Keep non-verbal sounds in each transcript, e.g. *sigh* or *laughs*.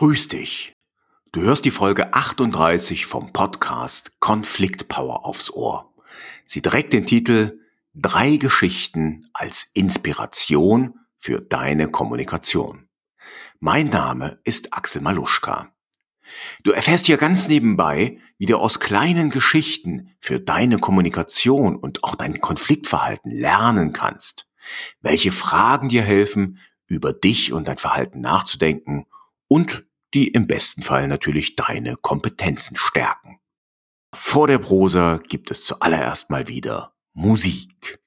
Grüß dich. Du hörst die Folge 38 vom Podcast Konfliktpower aufs Ohr. Sie trägt den Titel Drei Geschichten als Inspiration für deine Kommunikation. Mein Name ist Axel Maluschka. Du erfährst hier ganz nebenbei, wie du aus kleinen Geschichten für deine Kommunikation und auch dein Konfliktverhalten lernen kannst, welche Fragen dir helfen, über dich und dein Verhalten nachzudenken und die im besten Fall natürlich deine Kompetenzen stärken. Vor der Prosa gibt es zuallererst mal wieder Musik.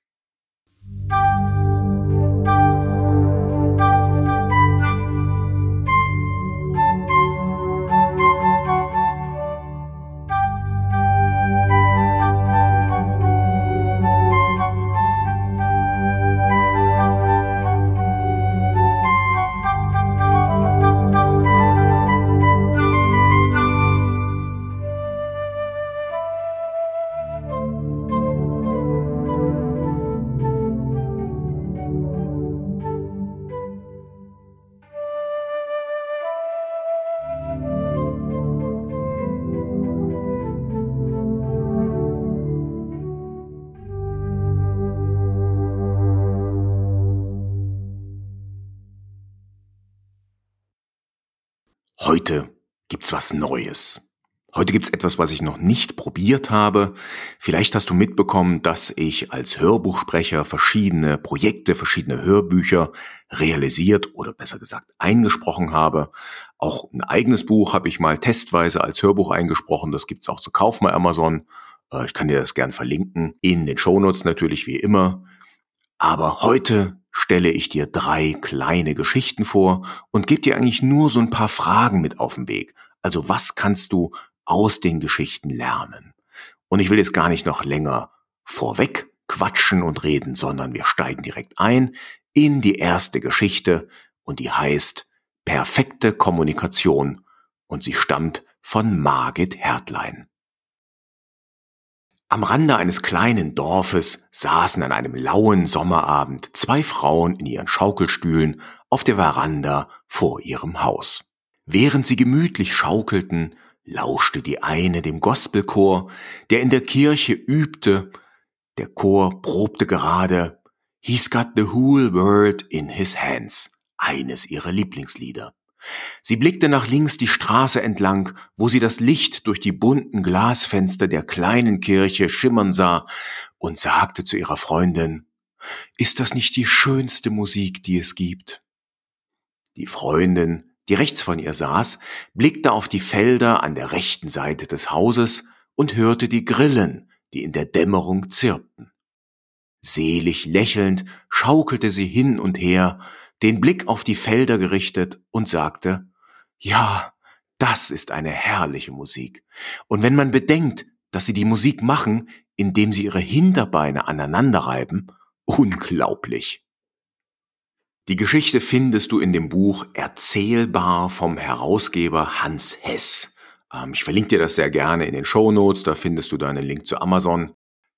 Heute gibt's was Neues. Heute gibt's etwas, was ich noch nicht probiert habe. Vielleicht hast du mitbekommen, dass ich als Hörbuchsprecher verschiedene Projekte, verschiedene Hörbücher realisiert oder besser gesagt eingesprochen habe. Auch ein eigenes Buch habe ich mal testweise als Hörbuch eingesprochen. Das gibt's auch zu kaufen bei Amazon. Äh, ich kann dir das gern verlinken. In den Shownotes natürlich wie immer. Aber heute stelle ich dir drei kleine Geschichten vor und gebe dir eigentlich nur so ein paar Fragen mit auf den Weg. Also was kannst du aus den Geschichten lernen? Und ich will jetzt gar nicht noch länger vorweg quatschen und reden, sondern wir steigen direkt ein in die erste Geschichte und die heißt Perfekte Kommunikation und sie stammt von Margit Hertlein. Am Rande eines kleinen Dorfes saßen an einem lauen Sommerabend zwei Frauen in ihren Schaukelstühlen auf der Veranda vor ihrem Haus. Während sie gemütlich schaukelten, lauschte die eine dem Gospelchor, der in der Kirche übte. Der Chor probte gerade He's got the whole world in his hands, eines ihrer Lieblingslieder. Sie blickte nach links die Straße entlang, wo sie das Licht durch die bunten Glasfenster der kleinen Kirche schimmern sah, und sagte zu ihrer Freundin, Ist das nicht die schönste Musik, die es gibt? Die Freundin, die rechts von ihr saß, blickte auf die Felder an der rechten Seite des Hauses und hörte die Grillen, die in der Dämmerung zirpten. Selig lächelnd schaukelte sie hin und her, den Blick auf die Felder gerichtet und sagte, ja, das ist eine herrliche Musik. Und wenn man bedenkt, dass sie die Musik machen, indem sie ihre Hinterbeine aneinanderreiben, *laughs* unglaublich. Die Geschichte findest du in dem Buch Erzählbar vom Herausgeber Hans Hess. Ähm, ich verlinke dir das sehr gerne in den Show Notes, da findest du deinen Link zu Amazon.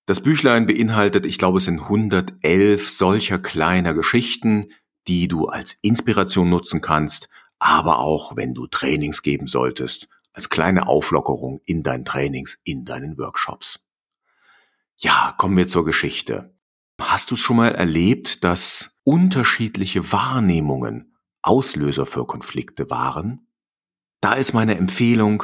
Das Büchlein beinhaltet, ich glaube, es sind 111 solcher kleiner Geschichten, die du als Inspiration nutzen kannst, aber auch wenn du Trainings geben solltest, als kleine Auflockerung in deinen Trainings, in deinen Workshops. Ja, kommen wir zur Geschichte. Hast du es schon mal erlebt, dass unterschiedliche Wahrnehmungen Auslöser für Konflikte waren? Da ist meine Empfehlung,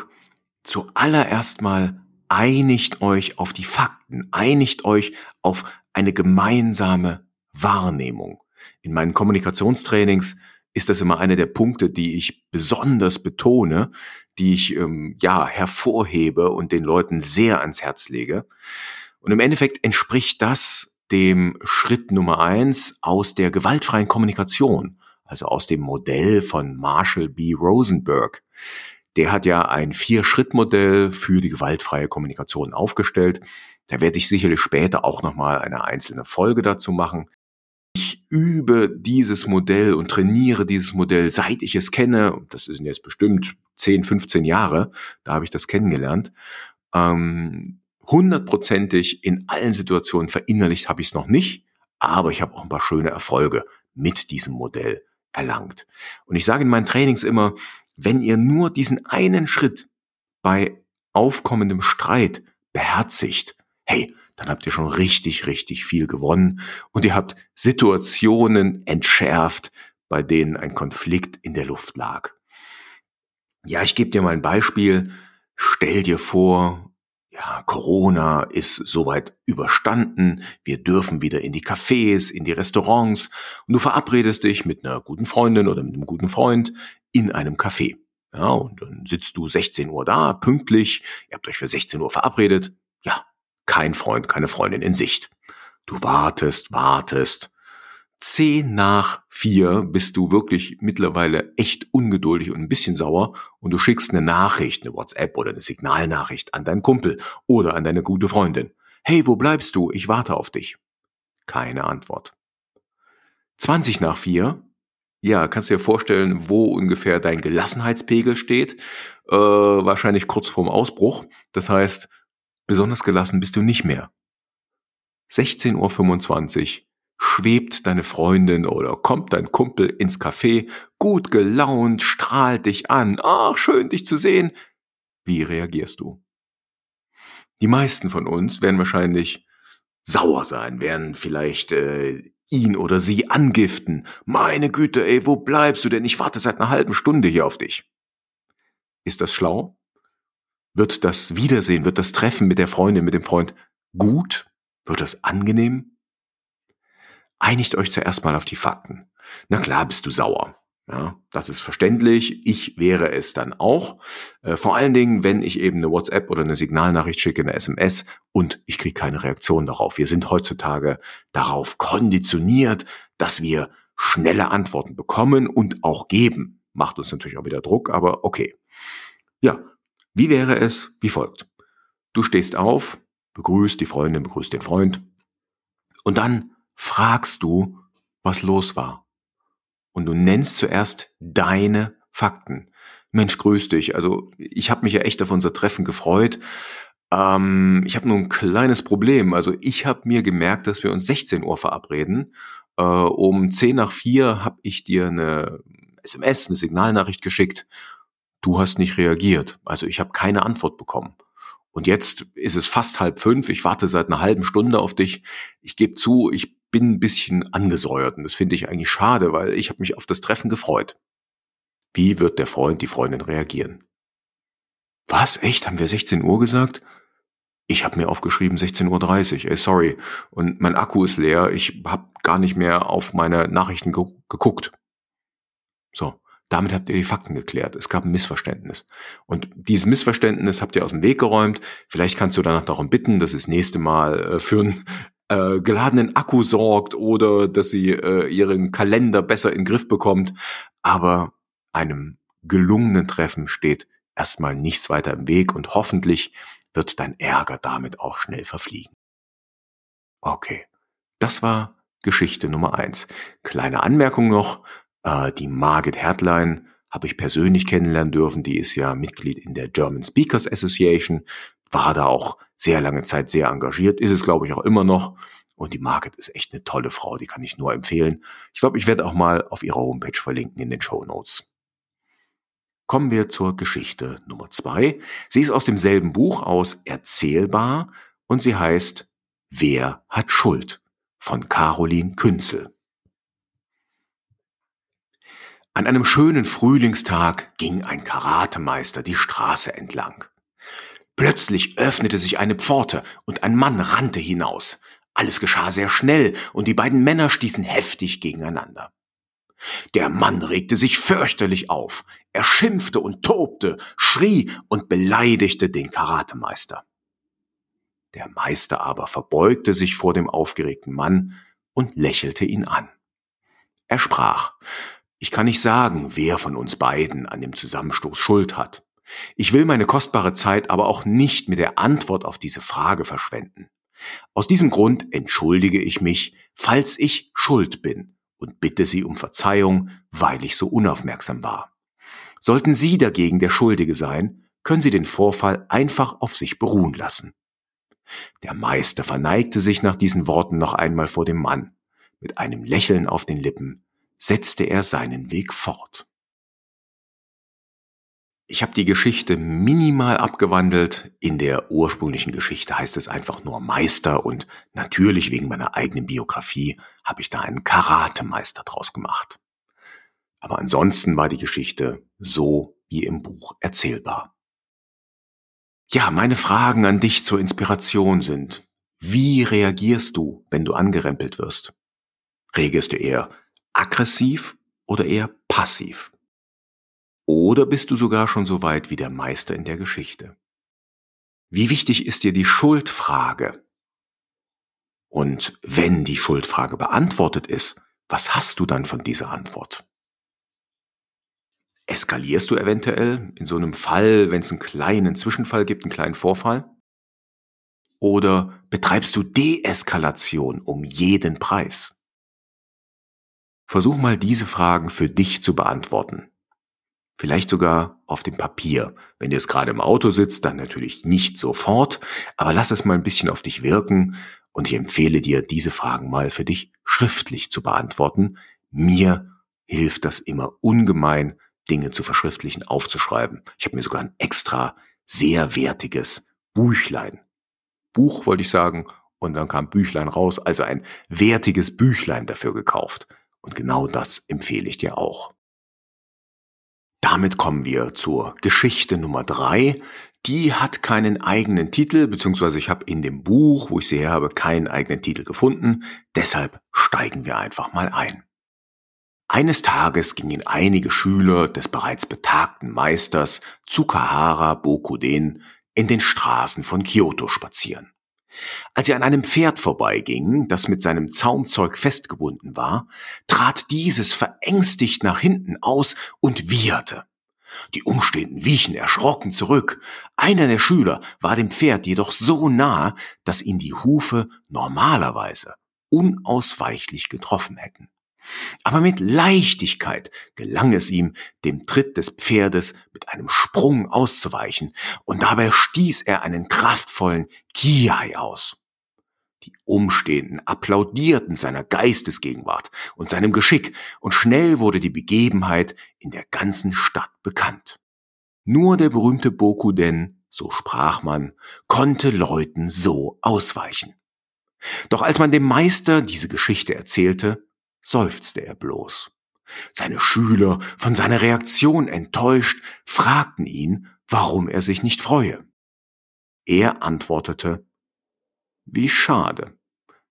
zuallererst mal einigt euch auf die Fakten, einigt euch auf eine gemeinsame Wahrnehmung. In meinen Kommunikationstrainings ist das immer einer der Punkte, die ich besonders betone, die ich ähm, ja hervorhebe und den Leuten sehr ans Herz lege. Und im Endeffekt entspricht das dem Schritt Nummer eins aus der gewaltfreien Kommunikation, also aus dem Modell von Marshall B. Rosenberg. Der hat ja ein Vier-Schritt-Modell für die gewaltfreie Kommunikation aufgestellt. Da werde ich sicherlich später auch nochmal eine einzelne Folge dazu machen übe dieses Modell und trainiere dieses Modell, seit ich es kenne. Das sind jetzt bestimmt 10, 15 Jahre, da habe ich das kennengelernt. Ähm, hundertprozentig in allen Situationen verinnerlicht habe ich es noch nicht, aber ich habe auch ein paar schöne Erfolge mit diesem Modell erlangt. Und ich sage in meinen Trainings immer, wenn ihr nur diesen einen Schritt bei aufkommendem Streit beherzigt, hey, dann habt ihr schon richtig, richtig viel gewonnen und ihr habt Situationen entschärft, bei denen ein Konflikt in der Luft lag. Ja, ich gebe dir mal ein Beispiel. Stell dir vor, ja, Corona ist soweit überstanden, wir dürfen wieder in die Cafés, in die Restaurants und du verabredest dich mit einer guten Freundin oder mit einem guten Freund in einem Café. Ja, und dann sitzt du 16 Uhr da, pünktlich, ihr habt euch für 16 Uhr verabredet. Ja, kein Freund, keine Freundin in Sicht. Du wartest, wartest. Zehn nach vier bist du wirklich mittlerweile echt ungeduldig und ein bisschen sauer und du schickst eine Nachricht, eine WhatsApp oder eine Signalnachricht an deinen Kumpel oder an deine gute Freundin. Hey, wo bleibst du? Ich warte auf dich. Keine Antwort. 20 nach vier ja, kannst dir vorstellen, wo ungefähr dein Gelassenheitspegel steht. Äh, wahrscheinlich kurz vorm Ausbruch. Das heißt, besonders gelassen bist du nicht mehr. 16.25 Uhr schwebt deine Freundin oder kommt dein Kumpel ins Café, gut gelaunt, strahlt dich an. Ach, schön, dich zu sehen. Wie reagierst du? Die meisten von uns werden wahrscheinlich sauer sein, werden vielleicht äh, ihn oder sie angiften. Meine Güte, ey, wo bleibst du denn? Ich warte seit einer halben Stunde hier auf dich. Ist das schlau? Wird das Wiedersehen, wird das Treffen mit der Freundin, mit dem Freund gut? Wird das angenehm? Einigt euch zuerst mal auf die Fakten. Na klar bist du sauer. Ja, das ist verständlich. Ich wäre es dann auch. Äh, vor allen Dingen, wenn ich eben eine WhatsApp oder eine Signalnachricht schicke, eine SMS und ich kriege keine Reaktion darauf. Wir sind heutzutage darauf konditioniert, dass wir schnelle Antworten bekommen und auch geben. Macht uns natürlich auch wieder Druck, aber okay. Ja, wie wäre es wie folgt? Du stehst auf, begrüßt die Freundin, begrüßt den Freund und dann fragst du, was los war und du nennst zuerst deine Fakten. Mensch, grüß dich. Also ich habe mich ja echt auf unser Treffen gefreut. Ähm, ich habe nur ein kleines Problem. Also ich habe mir gemerkt, dass wir uns 16 Uhr verabreden. Äh, um 10 nach 4 habe ich dir eine SMS, eine Signalnachricht geschickt. Du hast nicht reagiert. Also ich habe keine Antwort bekommen. Und jetzt ist es fast halb fünf. Ich warte seit einer halben Stunde auf dich. Ich gebe zu, ich bin ein bisschen angesäuert und das finde ich eigentlich schade, weil ich habe mich auf das Treffen gefreut. Wie wird der Freund, die Freundin reagieren? Was? Echt? Haben wir 16 Uhr gesagt? Ich habe mir aufgeschrieben 16.30 Uhr. Ey, sorry. Und mein Akku ist leer. Ich habe gar nicht mehr auf meine Nachrichten ge geguckt. So, damit habt ihr die Fakten geklärt. Es gab ein Missverständnis. Und dieses Missverständnis habt ihr aus dem Weg geräumt. Vielleicht kannst du danach darum bitten, dass es nächste Mal äh, für ein äh, geladenen Akku sorgt oder dass sie äh, ihren Kalender besser in den Griff bekommt. Aber einem gelungenen Treffen steht erstmal nichts weiter im Weg und hoffentlich wird dein Ärger damit auch schnell verfliegen. Okay, das war Geschichte Nummer eins. Kleine Anmerkung noch, äh, die Margit Hertlein habe ich persönlich kennenlernen dürfen. Die ist ja Mitglied in der German Speakers Association war da auch sehr lange Zeit sehr engagiert, ist es glaube ich auch immer noch. Und die Market ist echt eine tolle Frau, die kann ich nur empfehlen. Ich glaube, ich werde auch mal auf ihrer Homepage verlinken in den Show Notes. Kommen wir zur Geschichte Nummer zwei. Sie ist aus demselben Buch aus Erzählbar und sie heißt Wer hat Schuld? von Caroline Künzel. An einem schönen Frühlingstag ging ein Karatemeister die Straße entlang. Plötzlich öffnete sich eine Pforte und ein Mann rannte hinaus. Alles geschah sehr schnell und die beiden Männer stießen heftig gegeneinander. Der Mann regte sich fürchterlich auf. Er schimpfte und tobte, schrie und beleidigte den Karatemeister. Der Meister aber verbeugte sich vor dem aufgeregten Mann und lächelte ihn an. Er sprach, ich kann nicht sagen, wer von uns beiden an dem Zusammenstoß Schuld hat. Ich will meine kostbare Zeit aber auch nicht mit der Antwort auf diese Frage verschwenden. Aus diesem Grund entschuldige ich mich, falls ich schuld bin und bitte Sie um Verzeihung, weil ich so unaufmerksam war. Sollten Sie dagegen der Schuldige sein, können Sie den Vorfall einfach auf sich beruhen lassen. Der Meister verneigte sich nach diesen Worten noch einmal vor dem Mann. Mit einem Lächeln auf den Lippen setzte er seinen Weg fort. Ich habe die Geschichte minimal abgewandelt. In der ursprünglichen Geschichte heißt es einfach nur Meister und natürlich wegen meiner eigenen Biografie habe ich da einen Karatemeister draus gemacht. Aber ansonsten war die Geschichte so wie im Buch erzählbar. Ja, meine Fragen an dich zur Inspiration sind, wie reagierst du, wenn du angerempelt wirst? Reagierst du eher aggressiv oder eher passiv? Oder bist du sogar schon so weit wie der Meister in der Geschichte? Wie wichtig ist dir die Schuldfrage? Und wenn die Schuldfrage beantwortet ist, was hast du dann von dieser Antwort? Eskalierst du eventuell in so einem Fall, wenn es einen kleinen Zwischenfall gibt, einen kleinen Vorfall? Oder betreibst du Deeskalation um jeden Preis? Versuch mal diese Fragen für dich zu beantworten. Vielleicht sogar auf dem Papier. Wenn du jetzt gerade im Auto sitzt, dann natürlich nicht sofort, aber lass es mal ein bisschen auf dich wirken und ich empfehle dir, diese Fragen mal für dich schriftlich zu beantworten. Mir hilft das immer ungemein, Dinge zu verschriftlichen, aufzuschreiben. Ich habe mir sogar ein extra sehr wertiges Büchlein. Buch wollte ich sagen, und dann kam Büchlein raus, also ein wertiges Büchlein dafür gekauft. Und genau das empfehle ich dir auch. Damit kommen wir zur Geschichte Nummer drei. Die hat keinen eigenen Titel, beziehungsweise ich habe in dem Buch, wo ich sie her habe, keinen eigenen Titel gefunden. Deshalb steigen wir einfach mal ein. Eines Tages gingen einige Schüler des bereits betagten Meisters Tsukahara Bokuden in den Straßen von Kyoto spazieren. Als sie an einem Pferd vorbeigingen, das mit seinem Zaumzeug festgebunden war, trat dieses verängstigt nach hinten aus und wieherte. Die Umstehenden wichen erschrocken zurück. Einer der Schüler war dem Pferd jedoch so nah, dass ihn die Hufe normalerweise unausweichlich getroffen hätten. Aber mit Leichtigkeit gelang es ihm, dem Tritt des Pferdes mit einem Sprung auszuweichen, und dabei stieß er einen kraftvollen Kiai aus. Die Umstehenden applaudierten seiner Geistesgegenwart und seinem Geschick, und schnell wurde die Begebenheit in der ganzen Stadt bekannt. Nur der berühmte Bokuden, so sprach man, konnte Leuten so ausweichen. Doch als man dem Meister diese Geschichte erzählte, seufzte er bloß. Seine Schüler, von seiner Reaktion enttäuscht, fragten ihn, warum er sich nicht freue. Er antwortete, wie schade.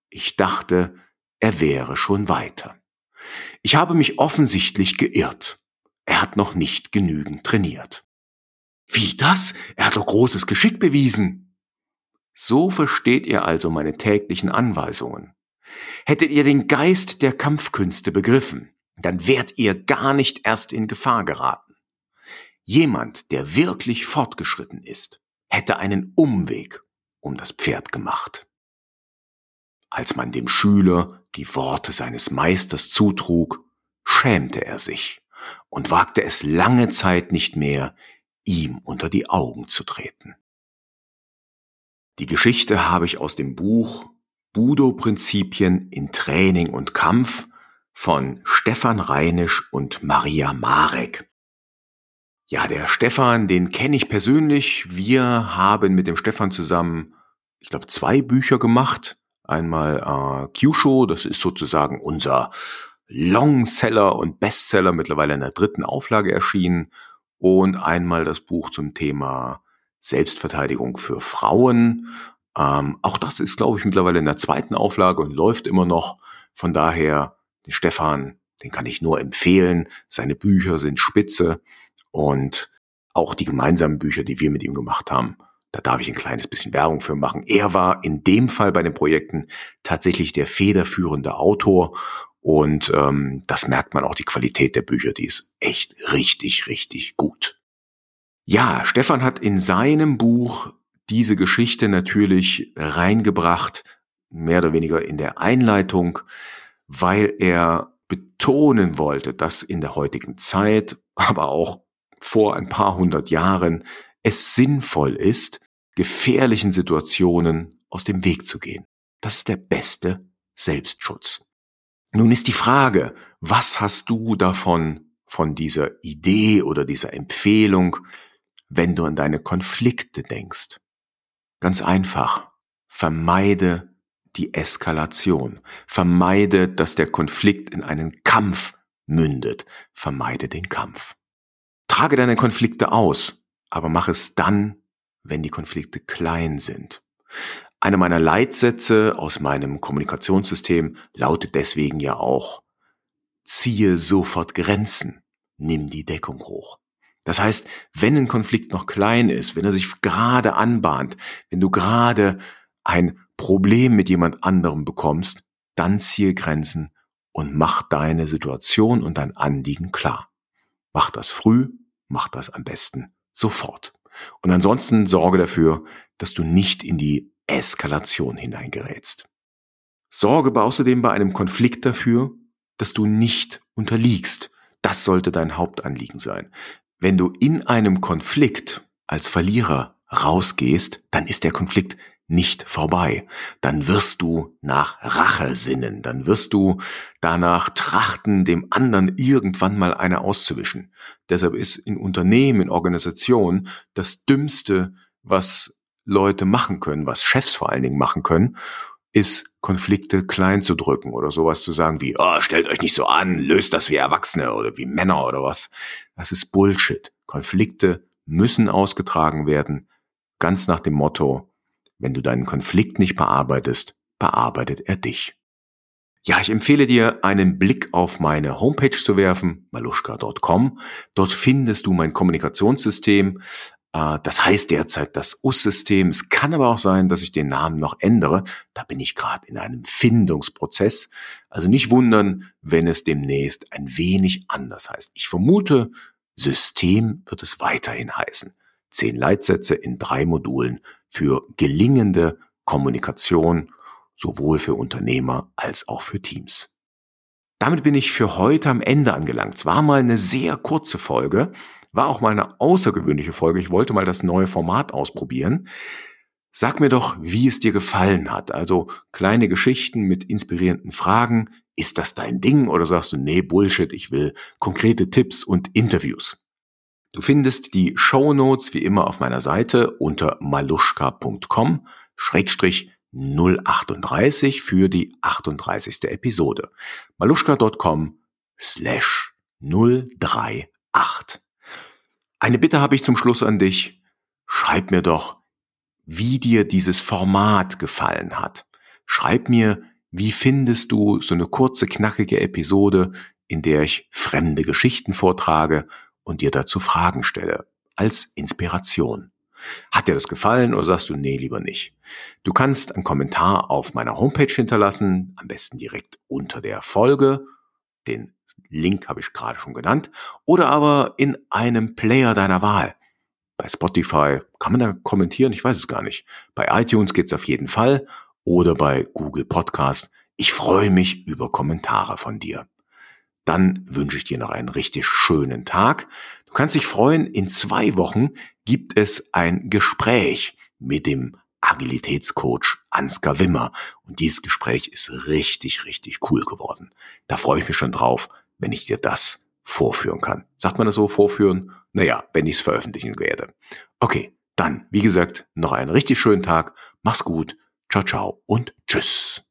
Ich dachte, er wäre schon weiter. Ich habe mich offensichtlich geirrt. Er hat noch nicht genügend trainiert. Wie das? Er hat doch großes Geschick bewiesen. So versteht ihr also meine täglichen Anweisungen. Hättet ihr den Geist der Kampfkünste begriffen, dann wärt ihr gar nicht erst in Gefahr geraten. Jemand, der wirklich fortgeschritten ist, hätte einen Umweg um das Pferd gemacht. Als man dem Schüler die Worte seines Meisters zutrug, schämte er sich und wagte es lange Zeit nicht mehr, ihm unter die Augen zu treten. Die Geschichte habe ich aus dem Buch Budo-Prinzipien in Training und Kampf von Stefan Reinisch und Maria Marek. Ja, der Stefan, den kenne ich persönlich. Wir haben mit dem Stefan zusammen, ich glaube, zwei Bücher gemacht. Einmal äh, Kyusho, das ist sozusagen unser Longseller und Bestseller, mittlerweile in der dritten Auflage erschienen. Und einmal das Buch zum Thema Selbstverteidigung für Frauen. Ähm, auch das ist, glaube ich, mittlerweile in der zweiten Auflage und läuft immer noch. Von daher, den Stefan, den kann ich nur empfehlen. Seine Bücher sind spitze und auch die gemeinsamen Bücher, die wir mit ihm gemacht haben, da darf ich ein kleines bisschen Werbung für machen. Er war in dem Fall bei den Projekten tatsächlich der federführende Autor und ähm, das merkt man auch die Qualität der Bücher, die ist echt richtig, richtig gut. Ja, Stefan hat in seinem Buch diese Geschichte natürlich reingebracht, mehr oder weniger in der Einleitung, weil er betonen wollte, dass in der heutigen Zeit, aber auch vor ein paar hundert Jahren, es sinnvoll ist, gefährlichen Situationen aus dem Weg zu gehen. Das ist der beste Selbstschutz. Nun ist die Frage, was hast du davon, von dieser Idee oder dieser Empfehlung wenn du an deine Konflikte denkst? Ganz einfach. Vermeide die Eskalation. Vermeide, dass der Konflikt in einen Kampf mündet. Vermeide den Kampf. Trage deine Konflikte aus, aber mach es dann, wenn die Konflikte klein sind. Einer meiner Leitsätze aus meinem Kommunikationssystem lautet deswegen ja auch, ziehe sofort Grenzen, nimm die Deckung hoch. Das heißt, wenn ein Konflikt noch klein ist, wenn er sich gerade anbahnt, wenn du gerade ein Problem mit jemand anderem bekommst, dann ziehe Grenzen und mach deine Situation und dein Anliegen klar. Mach das früh, mach das am besten sofort. Und ansonsten sorge dafür, dass du nicht in die Eskalation hineingerätst. Sorge außerdem bei einem Konflikt dafür, dass du nicht unterliegst. Das sollte dein Hauptanliegen sein. Wenn du in einem Konflikt als Verlierer rausgehst, dann ist der Konflikt nicht vorbei. Dann wirst du nach Rache sinnen, dann wirst du danach trachten, dem anderen irgendwann mal eine auszuwischen. Deshalb ist in Unternehmen, in Organisationen das Dümmste, was Leute machen können, was Chefs vor allen Dingen machen können, ist Konflikte klein zu drücken oder sowas zu sagen wie, oh, stellt euch nicht so an, löst das wie Erwachsene oder wie Männer oder was. Das ist Bullshit. Konflikte müssen ausgetragen werden, ganz nach dem Motto, wenn du deinen Konflikt nicht bearbeitest, bearbeitet er dich. Ja, ich empfehle dir, einen Blick auf meine Homepage zu werfen, maluschka.com. Dort findest du mein Kommunikationssystem. Äh, das heißt derzeit das US-System. Es kann aber auch sein, dass ich den Namen noch ändere. Da bin ich gerade in einem Findungsprozess. Also nicht wundern, wenn es demnächst ein wenig anders heißt. Ich vermute, System wird es weiterhin heißen. Zehn Leitsätze in drei Modulen für gelingende Kommunikation, sowohl für Unternehmer als auch für Teams. Damit bin ich für heute am Ende angelangt. Es war mal eine sehr kurze Folge, war auch mal eine außergewöhnliche Folge. Ich wollte mal das neue Format ausprobieren. Sag mir doch, wie es dir gefallen hat. Also kleine Geschichten mit inspirierenden Fragen. Ist das dein Ding oder sagst du, nee, Bullshit, ich will konkrete Tipps und Interviews? Du findest die Show Notes wie immer auf meiner Seite unter maluschka.com Schrägstrich 038 für die 38. Episode. maluschka.com slash 038. Eine Bitte habe ich zum Schluss an dich. Schreib mir doch, wie dir dieses Format gefallen hat. Schreib mir, wie findest du so eine kurze, knackige Episode, in der ich fremde Geschichten vortrage und dir dazu Fragen stelle, als Inspiration. Hat dir das gefallen oder sagst du, nee, lieber nicht? Du kannst einen Kommentar auf meiner Homepage hinterlassen, am besten direkt unter der Folge. Den Link habe ich gerade schon genannt. Oder aber in einem Player deiner Wahl. Bei Spotify kann man da kommentieren, ich weiß es gar nicht. Bei iTunes geht's auf jeden Fall. Oder bei Google Podcast. Ich freue mich über Kommentare von dir dann wünsche ich dir noch einen richtig schönen Tag. Du kannst dich freuen, in zwei Wochen gibt es ein Gespräch mit dem Agilitätscoach Ansgar Wimmer. Und dieses Gespräch ist richtig, richtig cool geworden. Da freue ich mich schon drauf, wenn ich dir das vorführen kann. Sagt man das so, vorführen? Naja, wenn ich es veröffentlichen werde. Okay, dann, wie gesagt, noch einen richtig schönen Tag. Mach's gut. Ciao, ciao und tschüss.